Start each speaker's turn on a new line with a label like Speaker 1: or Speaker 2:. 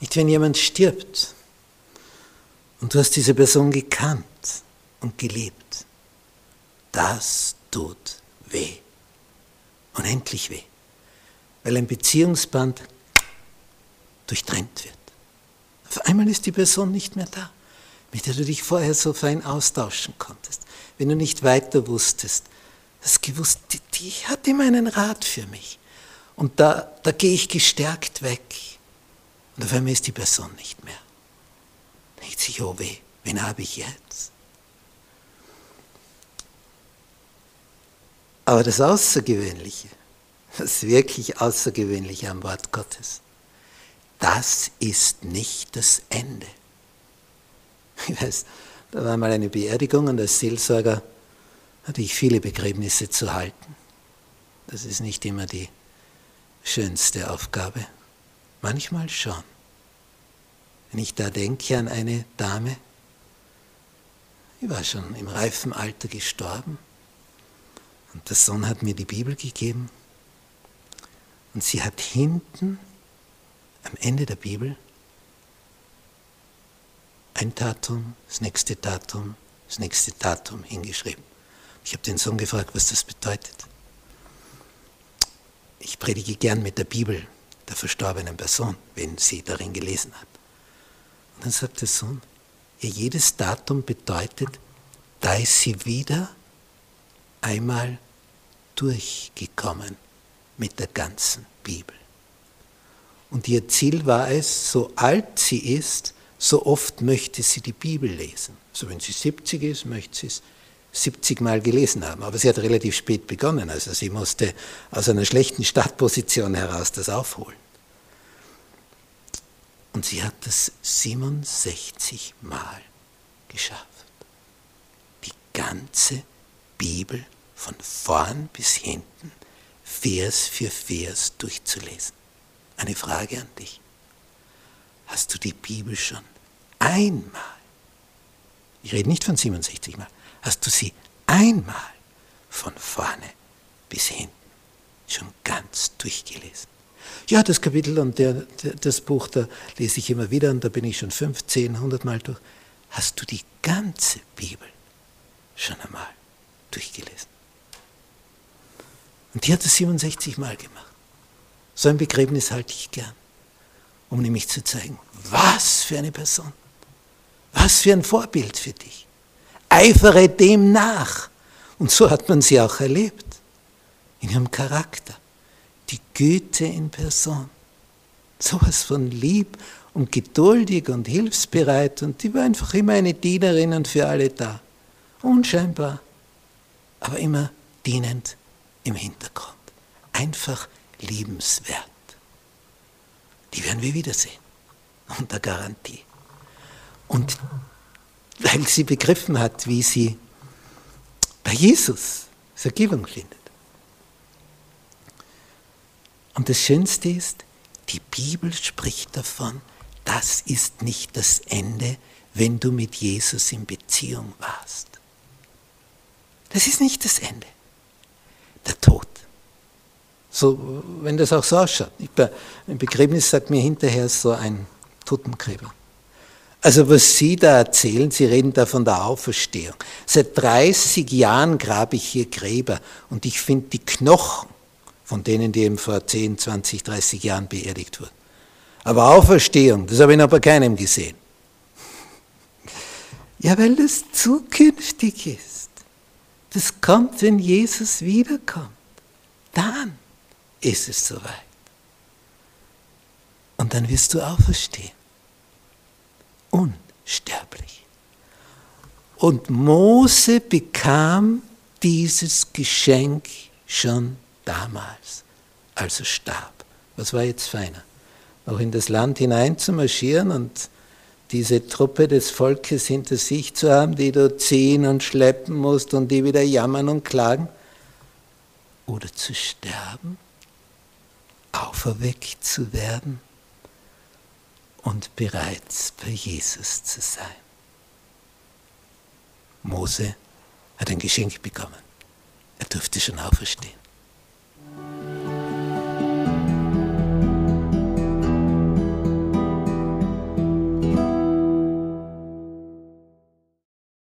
Speaker 1: Nicht wenn jemand stirbt und du hast diese Person gekannt und geliebt. Das tut weh. Unendlich weh. Weil ein Beziehungsband durchtrennt wird. Auf einmal ist die Person nicht mehr da, mit der du dich vorher so fein austauschen konntest. Wenn du nicht weiter wusstest, hast gewusst, die, die hat immer einen Rat für mich. Und da, da gehe ich gestärkt weg. Und auf einmal ist die Person nicht mehr. Denkt sich, oh weh, wen habe ich jetzt? Aber das Außergewöhnliche, das wirklich Außergewöhnliche am Wort Gottes, das ist nicht das Ende. Ich weiß, da war mal eine Beerdigung und als Seelsorger hatte ich viele Begräbnisse zu halten. Das ist nicht immer die schönste Aufgabe. Manchmal schon. Wenn ich da denke an eine Dame, die war schon im reifen Alter gestorben und der Sohn hat mir die Bibel gegeben und sie hat hinten am Ende der Bibel ein Datum, das nächste Datum, das nächste Datum hingeschrieben. Ich habe den Sohn gefragt, was das bedeutet. Ich predige gern mit der Bibel der verstorbenen Person, wenn sie darin gelesen hat. Und dann sagt der Sohn, ja, jedes Datum bedeutet, da ist sie wieder einmal durchgekommen mit der ganzen Bibel. Und ihr Ziel war es, so alt sie ist, so oft möchte sie die Bibel lesen. So wenn sie 70 ist, möchte sie es 70 Mal gelesen haben. Aber sie hat relativ spät begonnen, also sie musste aus einer schlechten Startposition heraus das aufholen. Und sie hat das 67 Mal geschafft. Die ganze Bibel von vorn bis hinten, Vers für Vers durchzulesen. Eine Frage an dich. Hast du die Bibel schon einmal, ich rede nicht von 67 Mal, hast du sie einmal von vorne bis hinten schon ganz durchgelesen? Ja, das Kapitel und der, der, das Buch, da lese ich immer wieder und da bin ich schon 15, 100 Mal durch. Hast du die ganze Bibel schon einmal durchgelesen? Und die hat es 67 Mal gemacht. So ein Begräbnis halte ich gern, um nämlich zu zeigen, was für eine Person, was für ein Vorbild für dich. Eifere dem nach. Und so hat man sie auch erlebt, in ihrem Charakter. Die Güte in Person. Sowas von lieb und geduldig und hilfsbereit und die war einfach immer eine Dienerin und für alle da. Unscheinbar, aber immer dienend im Hintergrund. Einfach liebenswert. Die werden wir wiedersehen. Unter Garantie. Und weil sie begriffen hat, wie sie bei Jesus Vergebung findet. Und das Schönste ist, die Bibel spricht davon, das ist nicht das Ende, wenn du mit Jesus in Beziehung warst. Das ist nicht das Ende der Tod. So, wenn das auch so ausschaut. Ich, Im Begräbnis sagt mir hinterher so ein Totengräber. Also was Sie da erzählen, Sie reden da von der Auferstehung. Seit 30 Jahren grabe ich hier Gräber und ich finde die Knochen von denen, die eben vor 10, 20, 30 Jahren beerdigt wurden. Aber Auferstehung, das habe ich noch bei keinem gesehen. Ja, weil das zukünftig ist. Das kommt, wenn Jesus wiederkommt. Dann ist es soweit. Und dann wirst du auferstehen. Und Mose bekam dieses Geschenk schon damals, als er starb. Was war jetzt feiner? Noch in das Land hineinzumarschieren und diese Truppe des Volkes hinter sich zu haben, die du ziehen und schleppen musst und die wieder jammern und klagen? Oder zu sterben, auferweckt zu werden und bereits bei Jesus zu sein? Mose hat ein Geschenk bekommen. Er durfte schon auferstehen.